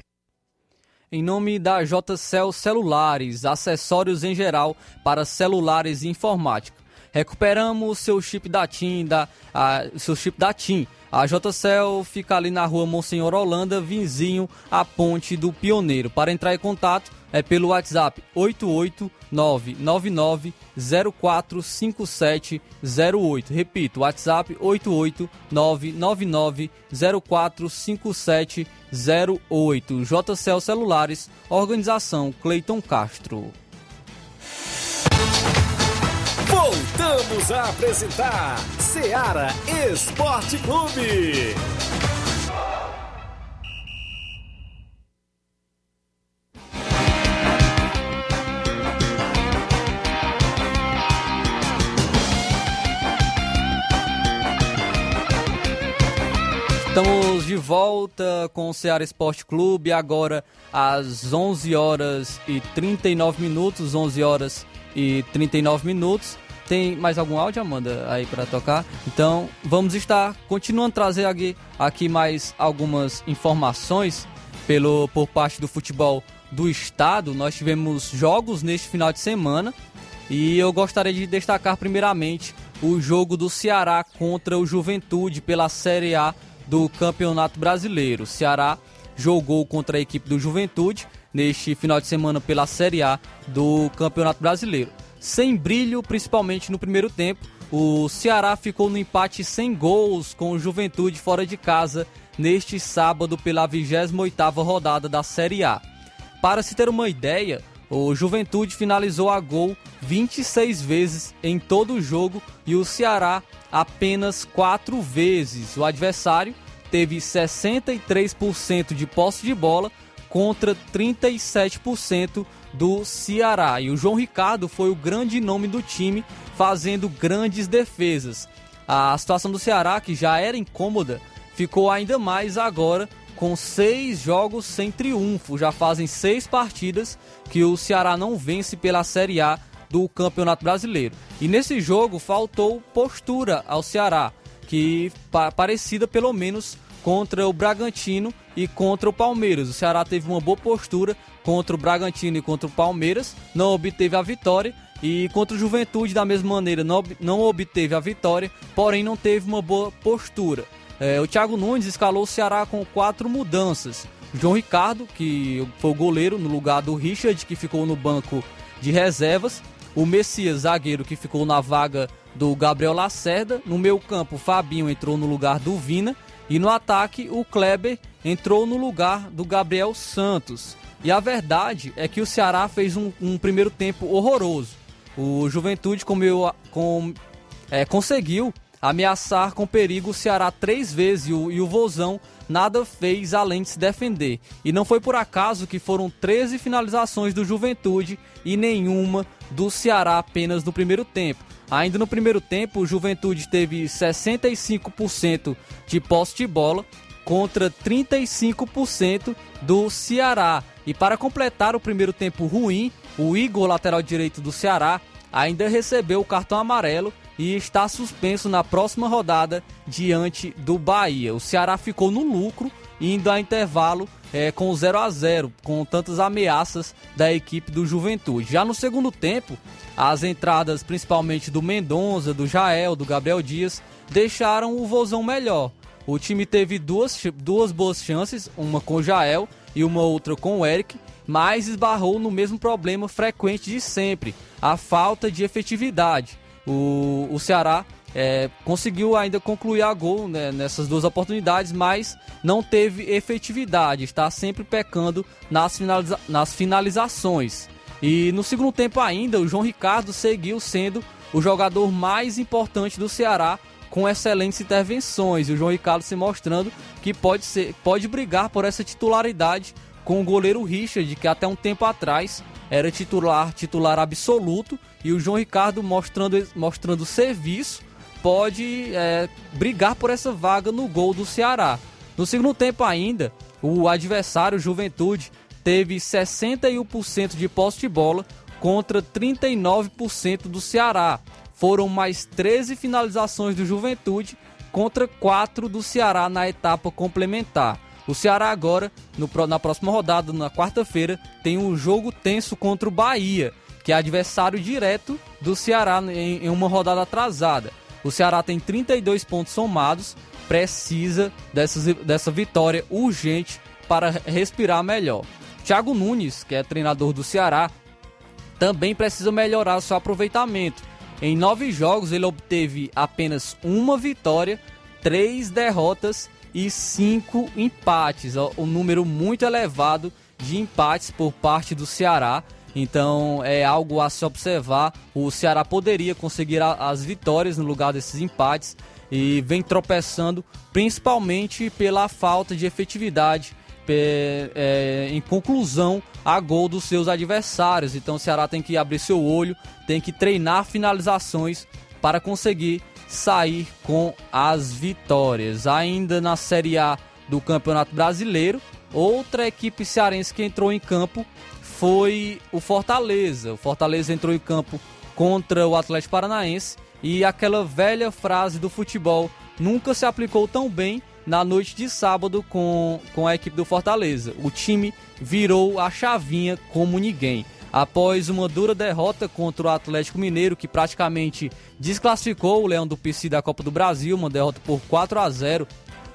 em nome da JCL Celulares, acessórios em geral para celulares e informática. Recuperamos seu chip da TIM, da, a, seu chip da TIM. A JCL fica ali na rua Monsenhor Holanda, vizinho à Ponte do Pioneiro. Para entrar em contato é pelo WhatsApp 88999045708. Repito, WhatsApp 88999045708. JCL Celulares, organização Cleiton Castro. Voltamos a apresentar Seara Esporte Clube. Estamos de volta com o Ceará Esporte Clube, agora às 11 horas e 39 minutos, 11 horas e 39 minutos. Tem mais algum áudio, Amanda, aí para tocar? Então, vamos estar continuando a trazer aqui, aqui mais algumas informações pelo, por parte do futebol do estado. Nós tivemos jogos neste final de semana e eu gostaria de destacar primeiramente o jogo do Ceará contra o Juventude pela Série A do Campeonato Brasileiro. O Ceará jogou contra a equipe do Juventude neste final de semana pela Série A do Campeonato Brasileiro sem brilho, principalmente no primeiro tempo. O Ceará ficou no empate sem gols com o Juventude fora de casa neste sábado pela 28ª rodada da Série A. Para se ter uma ideia, o Juventude finalizou a gol 26 vezes em todo o jogo e o Ceará apenas 4 vezes. O adversário teve 63% de posse de bola contra 37% do Ceará. E o João Ricardo foi o grande nome do time, fazendo grandes defesas. A situação do Ceará, que já era incômoda, ficou ainda mais agora com seis jogos sem triunfo. Já fazem seis partidas que o Ceará não vence pela Série A do Campeonato Brasileiro. E nesse jogo faltou postura ao Ceará, que parecida pelo menos contra o Bragantino e contra o Palmeiras. O Ceará teve uma boa postura contra o Bragantino e contra o Palmeiras, não obteve a vitória. E contra o Juventude, da mesma maneira, não, não obteve a vitória, porém não teve uma boa postura. É, o Thiago Nunes escalou o Ceará com quatro mudanças. João Ricardo, que foi o goleiro no lugar do Richard, que ficou no banco de reservas. O Messias, zagueiro, que ficou na vaga do Gabriel Lacerda. No meio campo, Fabinho entrou no lugar do Vina. E no ataque, o Kleber entrou no lugar do Gabriel Santos. E a verdade é que o Ceará fez um, um primeiro tempo horroroso. O Juventude comeu, com, é, conseguiu ameaçar com perigo o Ceará três vezes e o, e o Vozão nada fez além de se defender. E não foi por acaso que foram 13 finalizações do Juventude e nenhuma do Ceará apenas no primeiro tempo. Ainda no primeiro tempo, o Juventude teve 65% de posse de bola contra 35% do Ceará. E para completar o primeiro tempo ruim, o Igor, lateral direito do Ceará, ainda recebeu o cartão amarelo e está suspenso na próxima rodada diante do Bahia. O Ceará ficou no lucro, indo a intervalo é, com 0 a 0 com tantas ameaças da equipe do Juventude. Já no segundo tempo, as entradas principalmente do Mendonça, do Jael, do Gabriel Dias, deixaram o Vozão melhor. O time teve duas, duas boas chances, uma com o Jael e uma outra com o Eric, mas esbarrou no mesmo problema frequente de sempre, a falta de efetividade. O, o Ceará é, conseguiu ainda concluir a gol né, nessas duas oportunidades, mas não teve efetividade, está sempre pecando nas, finaliza nas finalizações. E no segundo tempo ainda, o João Ricardo seguiu sendo o jogador mais importante do Ceará com excelentes intervenções. E o João Ricardo se mostrando que pode, ser, pode brigar por essa titularidade com o goleiro Richard, que até um tempo atrás era titular, titular absoluto, e o João Ricardo mostrando, mostrando serviço pode é, brigar por essa vaga no gol do Ceará. No segundo tempo ainda, o adversário Juventude teve 61% de posse de bola contra 39% do Ceará. Foram mais 13 finalizações do Juventude contra 4 do Ceará na etapa complementar. O Ceará agora, no, na próxima rodada, na quarta-feira, tem um jogo tenso contra o Bahia que é adversário direto do Ceará em, em uma rodada atrasada. O Ceará tem 32 pontos somados, precisa dessa, dessa vitória urgente para respirar melhor. Thiago Nunes, que é treinador do Ceará, também precisa melhorar seu aproveitamento. Em nove jogos, ele obteve apenas uma vitória, três derrotas e cinco empates. Um número muito elevado de empates por parte do Ceará. Então é algo a se observar. O Ceará poderia conseguir as vitórias no lugar desses empates e vem tropeçando principalmente pela falta de efetividade é, em conclusão a gol dos seus adversários. Então o Ceará tem que abrir seu olho, tem que treinar finalizações para conseguir sair com as vitórias. Ainda na Série A do Campeonato Brasileiro, outra equipe cearense que entrou em campo foi o Fortaleza. O Fortaleza entrou em campo contra o Atlético Paranaense e aquela velha frase do futebol nunca se aplicou tão bem na noite de sábado com, com a equipe do Fortaleza. O time virou a chavinha como ninguém. Após uma dura derrota contra o Atlético Mineiro, que praticamente desclassificou o Leão do PC da Copa do Brasil, uma derrota por 4 a 0,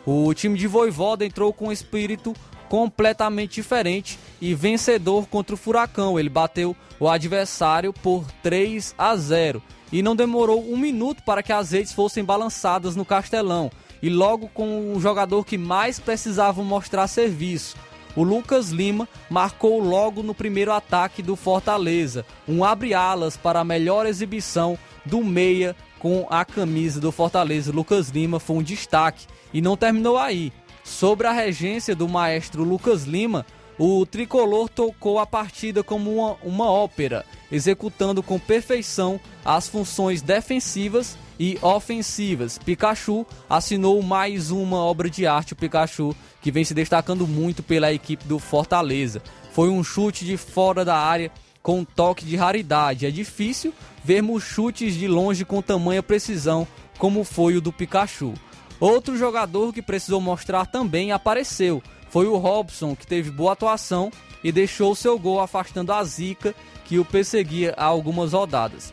o time de Voivoda entrou com espírito completamente diferente e vencedor contra o Furacão. Ele bateu o adversário por 3 a 0 e não demorou um minuto para que as redes fossem balançadas no Castelão e logo com o jogador que mais precisava mostrar serviço. O Lucas Lima marcou logo no primeiro ataque do Fortaleza, um abre-alas para a melhor exibição do meia com a camisa do Fortaleza. Lucas Lima foi um destaque e não terminou aí. Sobre a regência do maestro Lucas Lima, o tricolor tocou a partida como uma, uma ópera, executando com perfeição as funções defensivas e ofensivas. Pikachu assinou mais uma obra de arte, o Pikachu, que vem se destacando muito pela equipe do Fortaleza. Foi um chute de fora da área com um toque de raridade. É difícil vermos chutes de longe com tamanha precisão como foi o do Pikachu. Outro jogador que precisou mostrar também apareceu. Foi o Robson, que teve boa atuação e deixou seu gol afastando a zica que o perseguia há algumas rodadas.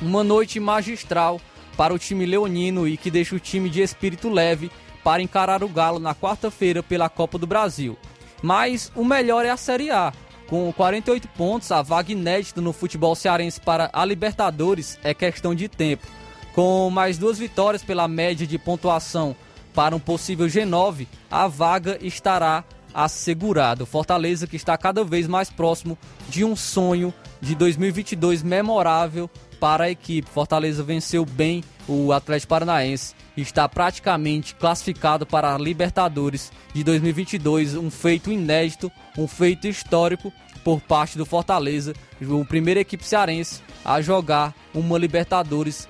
Uma noite magistral para o time leonino e que deixa o time de espírito leve para encarar o Galo na quarta-feira pela Copa do Brasil. Mas o melhor é a Série A. Com 48 pontos, a vaga inédita no futebol cearense para a Libertadores é questão de tempo. Com mais duas vitórias pela média de pontuação para um possível G9, a vaga estará assegurada. Fortaleza que está cada vez mais próximo de um sonho de 2022 memorável para a equipe. Fortaleza venceu bem o Atlético Paranaense está praticamente classificado para a Libertadores de 2022, um feito inédito, um feito histórico por parte do Fortaleza, a primeira equipe cearense a jogar uma Libertadores.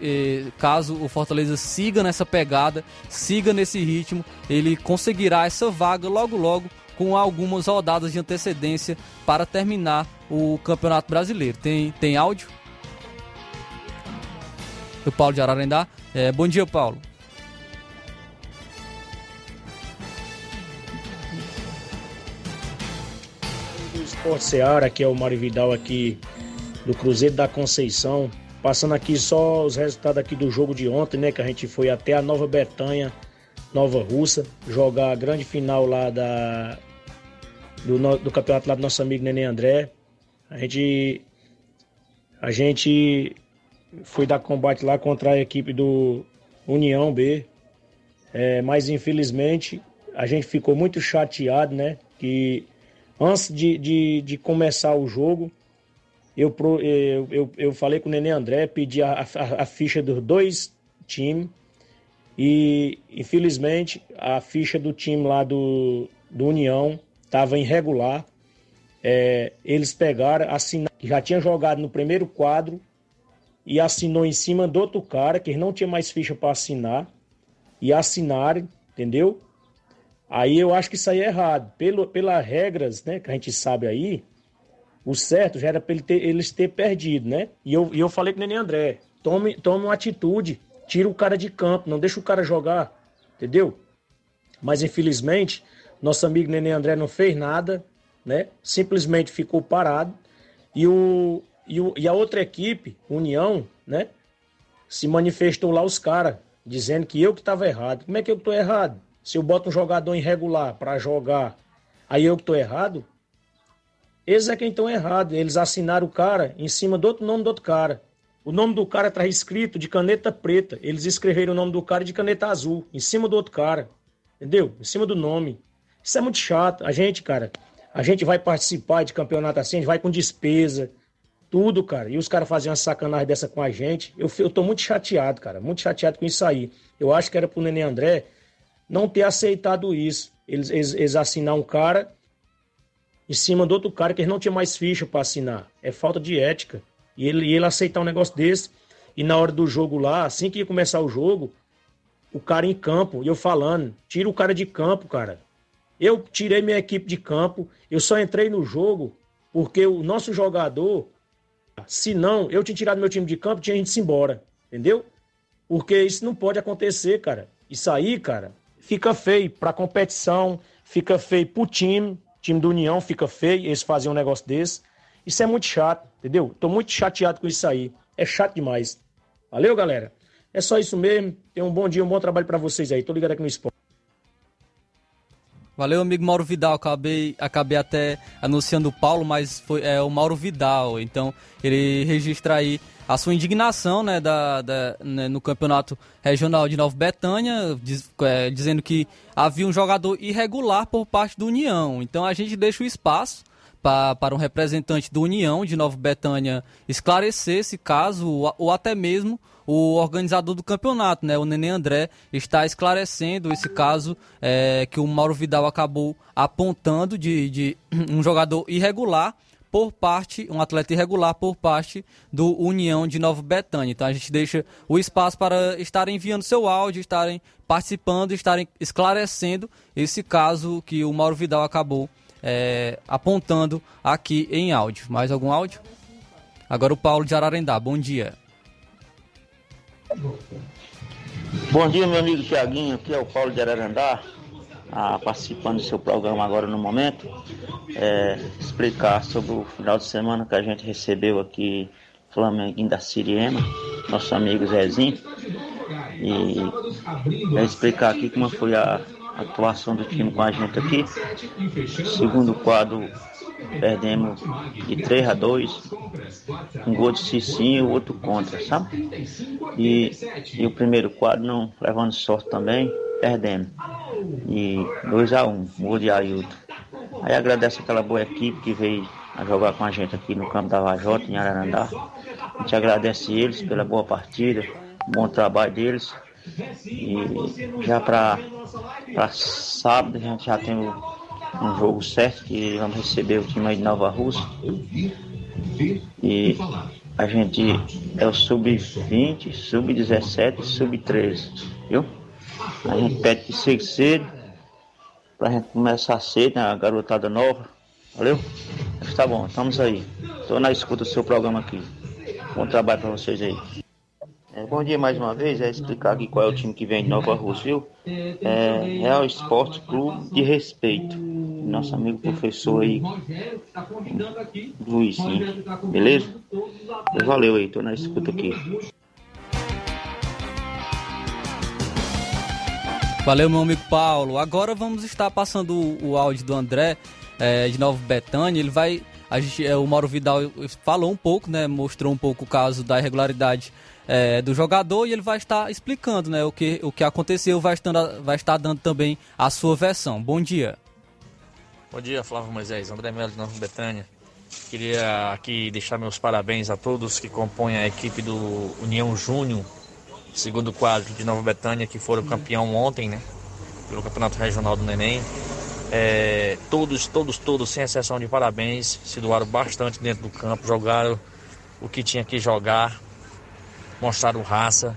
caso o Fortaleza siga nessa pegada, siga nesse ritmo, ele conseguirá essa vaga logo logo com algumas rodadas de antecedência para terminar o Campeonato Brasileiro. Tem, tem áudio? do Paulo de Ararendá. É, bom dia, Paulo. Esporte Seara, aqui é o Mário Vidal aqui do Cruzeiro da Conceição. Passando aqui só os resultados aqui do jogo de ontem, né? Que a gente foi até a Nova Bretanha, Nova Russa, jogar a grande final lá da, do, do campeonato lá do nosso amigo Nenê André. A gente, a gente foi dar combate lá contra a equipe do União B. É, mas infelizmente a gente ficou muito chateado, né? Que antes de, de, de começar o jogo, eu, eu, eu, eu, falei com o Nenê André, pedi a, a, a ficha dos dois times. E infelizmente a ficha do time lá do, do União estava irregular. É, eles pegaram, assinaram, já tinha jogado no primeiro quadro e assinou em cima do outro cara, que não tinha mais ficha para assinar, e assinaram, entendeu? Aí eu acho que isso aí é errado. Pelo, pelas regras né, que a gente sabe aí, o certo já era para ele ter, eles ter perdido, né? E eu, e eu falei com o Nenê André, tome, tome uma atitude, tira o cara de campo, não deixa o cara jogar, entendeu? Mas infelizmente, nosso amigo Nenê André não fez nada, né? Simplesmente ficou parado. E o, E, o, e a outra equipe, União, né? Se manifestou lá os caras, dizendo que eu que estava errado. Como é que eu tô errado? Se eu boto um jogador irregular para jogar, aí eu que tô errado? Eles é quem estão errado. Eles assinaram o cara em cima do outro nome do outro cara. O nome do cara está escrito de caneta preta. Eles escreveram o nome do cara de caneta azul, em cima do outro cara. Entendeu? Em cima do nome. Isso é muito chato. A gente, cara, a gente vai participar de campeonato assim, a gente vai com despesa, tudo, cara. E os caras fazem uma sacanagem dessa com a gente. Eu, eu tô muito chateado, cara. Muito chateado com isso aí. Eu acho que era pro Nenê André não ter aceitado isso. Eles, eles, eles assinar um cara em cima do outro cara que eles não tinha mais ficha para assinar. É falta de ética. E ele, ele aceitar um negócio desse. E na hora do jogo lá, assim que ia começar o jogo, o cara em campo, e eu falando, tira o cara de campo, cara. Eu tirei minha equipe de campo, eu só entrei no jogo porque o nosso jogador, se não, eu tinha tirado meu time de campo, tinha gente se embora, entendeu? Porque isso não pode acontecer, cara. Isso aí, cara, fica feio pra competição, fica feio pro time, time do União fica feio, eles fazem um negócio desse. Isso é muito chato, entendeu? Tô muito chateado com isso aí. É chato demais. Valeu, galera? É só isso mesmo. Tenham um bom dia, um bom trabalho para vocês aí. Tô ligado aqui no esporte. Valeu, amigo Mauro Vidal. Acabei, acabei até anunciando o Paulo, mas foi é, o Mauro Vidal. Então, ele registra aí a sua indignação né, da, da né, no campeonato regional de Nova Betânia, diz, é, dizendo que havia um jogador irregular por parte do União. Então, a gente deixa o espaço pa, para um representante do União de Nova Betânia esclarecer esse caso, ou, ou até mesmo o organizador do campeonato, né, o Nenê André, está esclarecendo esse caso é, que o Mauro Vidal acabou apontando de, de um jogador irregular por parte, um atleta irregular por parte do União de Nova Betânia. Então a gente deixa o espaço para estarem enviando seu áudio, estarem participando, estarem esclarecendo esse caso que o Mauro Vidal acabou é, apontando aqui em áudio. Mais algum áudio? Agora o Paulo de Ararendá, bom dia. Bom dia, meu amigo Tiaguinho. Aqui é o Paulo de Ararandá, ah, participando do seu programa agora no momento. É, explicar sobre o final de semana que a gente recebeu aqui Flamenguinho da Siriema, nosso amigo Zezinho. E é explicar aqui como foi a atuação do time com a gente aqui. Segundo quadro, Perdemos de 3 a 2, um gol de Cicinho e outro contra, sabe? E, e o primeiro quadro, não levando sorte também, perdemos. E 2 a 1, gol de Ailton. Aí agradeço aquela boa equipe que veio a jogar com a gente aqui no campo da Vajota, em Ararandá. A gente agradece eles pela boa partida, bom trabalho deles. E já para sábado a gente já tem um jogo certo que vamos receber o time aí de Nova Rússia. E a gente é o sub-20, sub-17 sub-13, viu? A gente pede que seja cedo, pra gente começar cedo, né? A garotada nova, valeu? Mas tá bom, estamos aí. Tô na escuta do seu programa aqui. Bom trabalho para vocês aí. É, bom dia mais uma vez, é explicar aqui qual é o time que vem de Nova viu? É Real Esporte Clube de Respeito. Nosso amigo professor aí, Luizinho. Beleza? Valeu aí, tô na escuta aqui. Valeu, meu amigo Paulo. Agora vamos estar passando o, áudio do André é, de Nova Betânia. Ele vai. Gente, é, o Mauro Vidal falou um pouco, né? Mostrou um pouco o caso da irregularidade é, do jogador e ele vai estar explicando né, o, que, o que aconteceu, vai, estando, vai estar dando também a sua versão. Bom dia. Bom dia, Flávio Moisés, André Melo de Nova Betânia. Queria aqui deixar meus parabéns a todos que compõem a equipe do União Júnior, segundo quadro de Nova Betânia, que foram campeão ontem, né? Pelo Campeonato Regional do Neném. É, todos, todos, todos, sem exceção de parabéns, se doaram bastante dentro do campo, jogaram o que tinha que jogar, mostraram raça.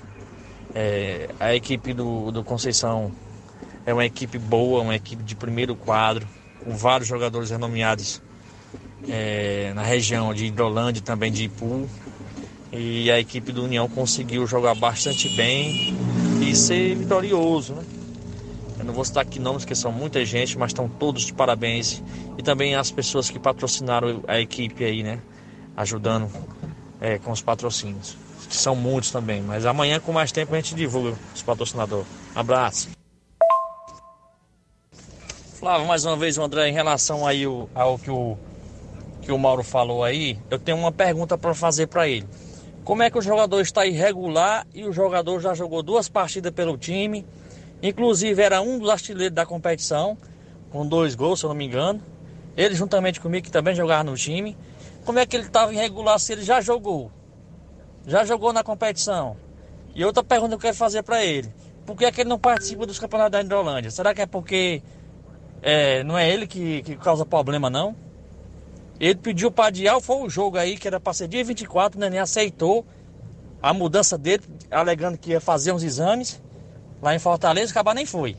É, a equipe do, do Conceição é uma equipe boa, uma equipe de primeiro quadro, com vários jogadores renomeados é, na região de Hidrolândia também de Ipu. E a equipe do União conseguiu jogar bastante bem e ser vitorioso, né? Eu não vou citar aqui nomes, porque são muita gente, mas estão todos de parabéns. E também as pessoas que patrocinaram a equipe aí, né? Ajudando é, com os patrocínios. São muitos também. Mas amanhã, com mais tempo, a gente divulga os patrocinadores. Abraço. Flávio, mais uma vez, André, em relação aí ao que o, que o Mauro falou aí, eu tenho uma pergunta para fazer para ele. Como é que o jogador está irregular e o jogador já jogou duas partidas pelo time? Inclusive era um dos artilheiros da competição, com dois gols, se eu não me engano. Ele juntamente comigo, que também jogava no time. Como é que ele estava irregular se ele já jogou? Já jogou na competição? E outra pergunta que eu quero fazer para ele. Por que, é que ele não participa dos campeonatos da Hidrolândia? Será que é porque é, não é ele que, que causa problema, não? Ele pediu para adiar, foi o jogo aí, que era para ser dia 24, o Neném aceitou a mudança dele, alegando que ia fazer uns exames lá em Fortaleza, acabar nem foi.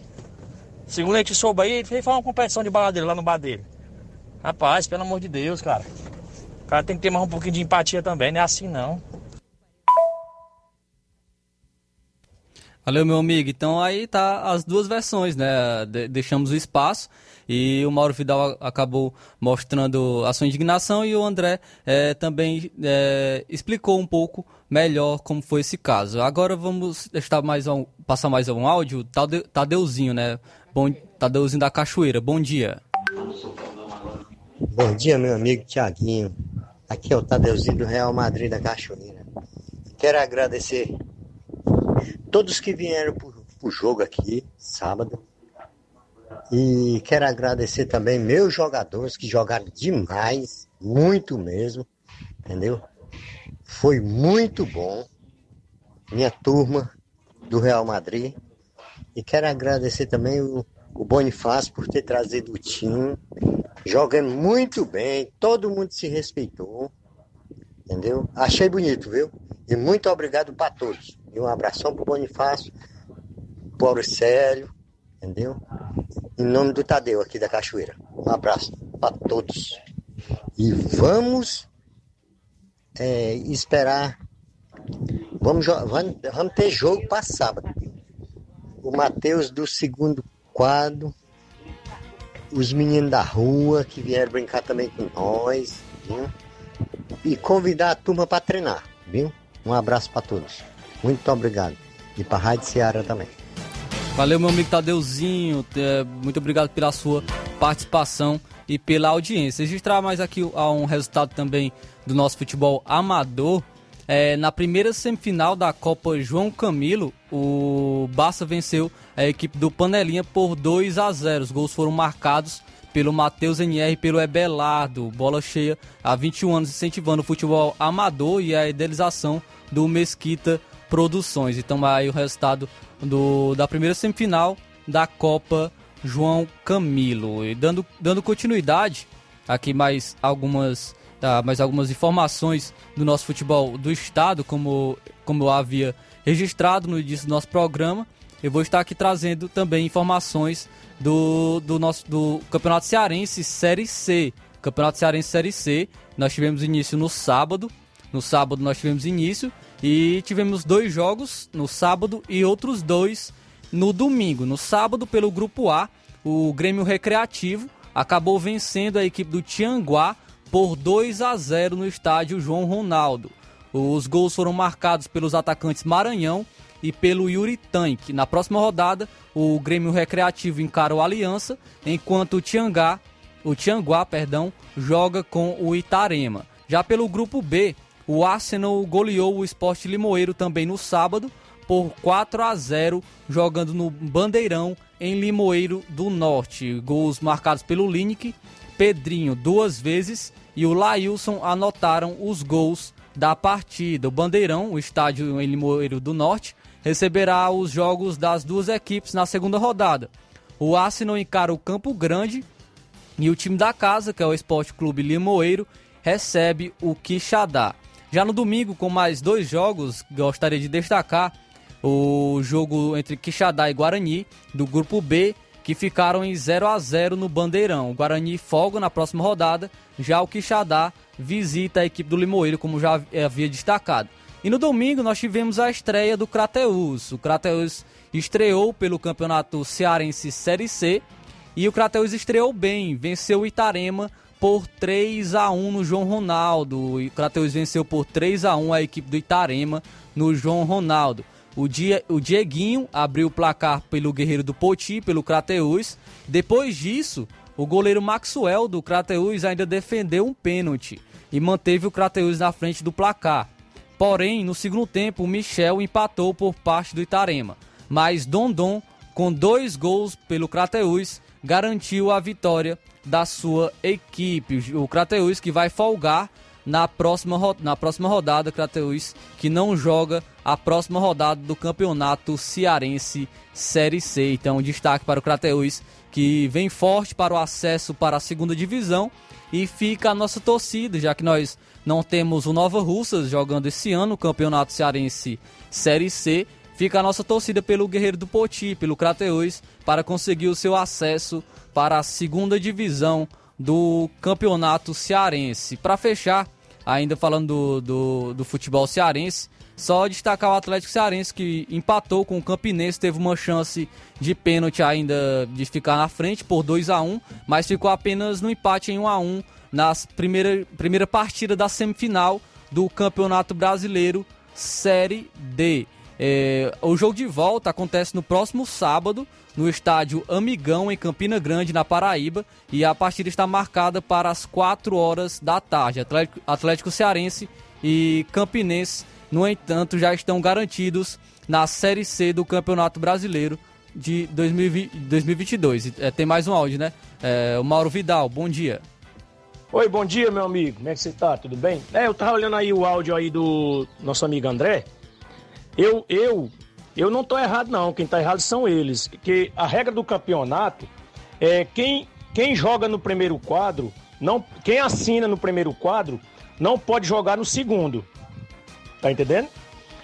Segundo a gente soube aí, ele fez uma competição de baladeira lá no bar dele. Rapaz, pelo amor de Deus, cara. O cara tem que ter mais um pouquinho de empatia também, não é assim não. Valeu, meu amigo. Então aí tá as duas versões, né? De deixamos o espaço e o Mauro Vidal acabou mostrando a sua indignação e o André é, também é, explicou um pouco melhor como foi esse caso. Agora vamos deixar mais um, passar mais um áudio. Tade, Tadeuzinho, né? Bom, Tadeuzinho da Cachoeira. Bom dia. Bom dia, meu amigo Tiaguinho. Aqui é o Tadeuzinho do Real Madrid da Cachoeira. Quero agradecer todos que vieram para o jogo aqui, sábado. E quero agradecer também meus jogadores que jogaram demais, muito mesmo, entendeu? Foi muito bom. Minha turma do Real Madrid. E quero agradecer também o, o Bonifácio por ter trazido o time. Jogando muito bem, todo mundo se respeitou. Entendeu? Achei bonito, viu? E muito obrigado para todos. E um abração pro Bonifácio, pro Auricélio, entendeu? Em nome do Tadeu aqui da Cachoeira. Um abraço para todos. E vamos é, esperar. Vamos, vamos, ter jogo para sábado. O Matheus do segundo quadro. Os meninos da rua que vieram brincar também com nós. Viu? E convidar a turma para treinar, viu? Um abraço para todos. Muito obrigado. E para a Rádio Ceará também. Valeu, meu amigo Tadeuzinho. É, muito obrigado pela sua participação e pela audiência. Registrar mais aqui um resultado também do nosso futebol amador. É, na primeira semifinal da Copa João Camilo, o Barça venceu a equipe do Panelinha por 2 a 0. Os gols foram marcados pelo Matheus NR e pelo Ebelardo. Bola cheia há 21 anos incentivando o futebol amador e a idealização do Mesquita Produções. Então aí o resultado do, da primeira semifinal da Copa João Camilo. E dando, dando continuidade, aqui mais algumas, tá, mais algumas informações do nosso futebol do estado, como, como eu havia registrado no início do nosso programa. Eu vou estar aqui trazendo também informações do, do nosso do Campeonato Cearense Série C. Campeonato Cearense Série C. Nós tivemos início no sábado. No sábado nós tivemos início e tivemos dois jogos no sábado e outros dois no domingo. No sábado, pelo grupo A, o Grêmio Recreativo acabou vencendo a equipe do Tianguá por 2 a 0 no estádio João Ronaldo. Os gols foram marcados pelos atacantes Maranhão e pelo Yuri Tank. Na próxima rodada, o Grêmio Recreativo encara o Aliança, enquanto o Tiangá, o Tianguá, perdão, joga com o Itarema. Já pelo grupo B, o Arsenal goleou o Esporte Limoeiro também no sábado por 4 a 0, jogando no Bandeirão em Limoeiro do Norte. Gols marcados pelo Linick, Pedrinho duas vezes e o Lailson anotaram os gols da partida. O Bandeirão, o estádio em Limoeiro do Norte, receberá os jogos das duas equipes na segunda rodada. O Arsenal encara o Campo Grande e o time da casa, que é o Esporte Clube Limoeiro, recebe o Quixadá. Já no domingo, com mais dois jogos, gostaria de destacar o jogo entre Quixadá e Guarani, do grupo B, que ficaram em 0 a 0 no Bandeirão. O Guarani folga na próxima rodada, já o Quixadá visita a equipe do Limoeiro, como já havia destacado. E no domingo nós tivemos a estreia do Crateus. O Crateus estreou pelo Campeonato Cearense Série C e o Crateus estreou bem, venceu o Itarema por 3 a 1 no João Ronaldo. O Crateus venceu por 3 a 1 a equipe do Itarema no João Ronaldo. O, Dia, o Dieguinho abriu o placar pelo Guerreiro do Poti, pelo Crateus. Depois disso, o goleiro Maxwell do Crateus ainda defendeu um pênalti e manteve o Crateus na frente do placar. Porém, no segundo tempo, o Michel empatou por parte do Itarema. Mas Dondon, com dois gols pelo Crateus, garantiu a vitória da sua equipe. O Crateus que vai folgar na próxima, na próxima rodada, Crateus que não joga a próxima rodada do Campeonato Cearense Série C. Então, destaque para o Crateus que vem forte para o acesso para a segunda divisão e fica a nossa torcida, já que nós não temos o Nova Russas jogando esse ano o Campeonato Cearense Série C. Fica a nossa torcida pelo Guerreiro do Poti, pelo Crateus, para conseguir o seu acesso para a segunda divisão do Campeonato Cearense. Para fechar, ainda falando do, do, do, futebol cearense, só destacar o Atlético Cearense que empatou com o Campinense, teve uma chance de pênalti ainda de ficar na frente por 2 a 1 mas ficou apenas no empate em 1 a 1 na primeira, primeira partida da semifinal do Campeonato Brasileiro Série D. É, o jogo de volta acontece no próximo sábado, no estádio Amigão, em Campina Grande, na Paraíba, e a partida está marcada para as 4 horas da tarde. Atlético, Atlético Cearense e Campinense, no entanto, já estão garantidos na Série C do Campeonato Brasileiro de 2020, 2022. É, tem mais um áudio, né? É, o Mauro Vidal, bom dia. Oi, bom dia, meu amigo. Como é que você tá? Tudo bem? É, eu tava olhando aí o áudio aí do nosso amigo André. Eu, eu, eu não tô errado não. Quem tá errado são eles. Que a regra do campeonato é quem, quem joga no primeiro quadro, não, quem assina no primeiro quadro, não pode jogar no segundo. Tá entendendo?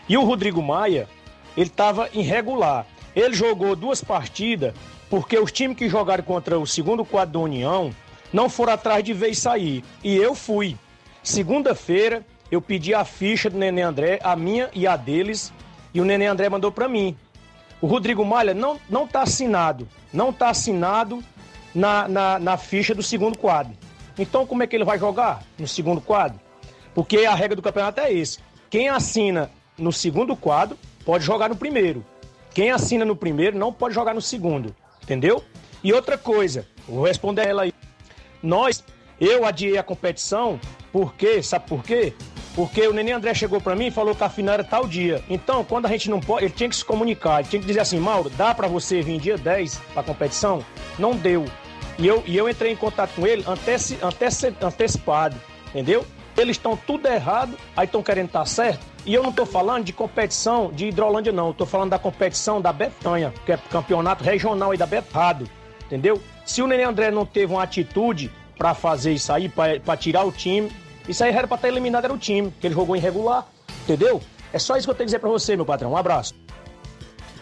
E o Rodrigo Maia, ele tava irregular. Ele jogou duas partidas porque os times que jogaram contra o segundo quadro da União não foram atrás de vez sair. E eu fui. Segunda-feira, eu pedi a ficha do Nenê André, a minha e a deles, e o Nenê André mandou para mim. O Rodrigo Malha não, não tá assinado. Não tá assinado na, na, na ficha do segundo quadro. Então, como é que ele vai jogar no segundo quadro? Porque a regra do campeonato é esse. Quem assina no segundo quadro pode jogar no primeiro. Quem assina no primeiro não pode jogar no segundo. Entendeu? E outra coisa, vou responder ela aí. Nós, eu adiei a competição, porque, sabe por quê? Porque o Nenê André chegou para mim e falou que a final era tal dia. Então, quando a gente não pode, ele tinha que se comunicar, ele tinha que dizer assim, Mauro, dá para você vir dia 10 pra competição? Não deu. E eu, e eu entrei em contato com ele anteci, anteci, antecipado, entendeu? Eles estão tudo errado, aí estão querendo estar tá certo. E eu não estou falando de competição de Hidrolândia, não. Estou falando da competição da Betanha, que é campeonato regional aí da Betado, entendeu? Se o Nenê André não teve uma atitude para fazer isso aí, para tirar o time, isso aí era para estar eliminado era o time, que ele jogou irregular, entendeu? É só isso que eu tenho que dizer para você, meu patrão. Um abraço.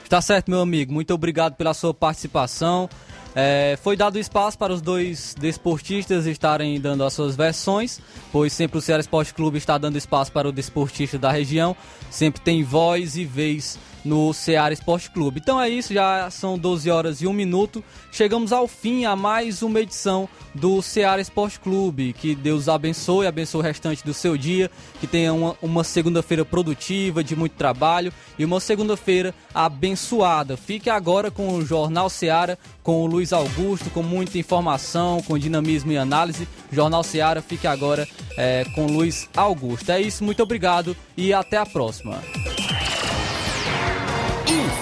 Tá certo, meu amigo. Muito obrigado pela sua participação. É, foi dado espaço para os dois desportistas estarem dando as suas versões, pois sempre o Ceará Esporte Clube está dando espaço para o desportista da região, sempre tem voz e vez no Ceará Esporte Clube. Então é isso, já são 12 horas e 1 minuto. Chegamos ao fim a mais uma edição do Ceará Esporte Clube. Que Deus abençoe, abençoe o restante do seu dia, que tenha uma, uma segunda-feira produtiva, de muito trabalho e uma segunda-feira abençoada. Fique agora com o Jornal Ceará, com o Luiz Augusto, com muita informação, com dinamismo e análise. Jornal Ceará, fique agora é, com o Luiz Augusto. É isso, muito obrigado e até a próxima.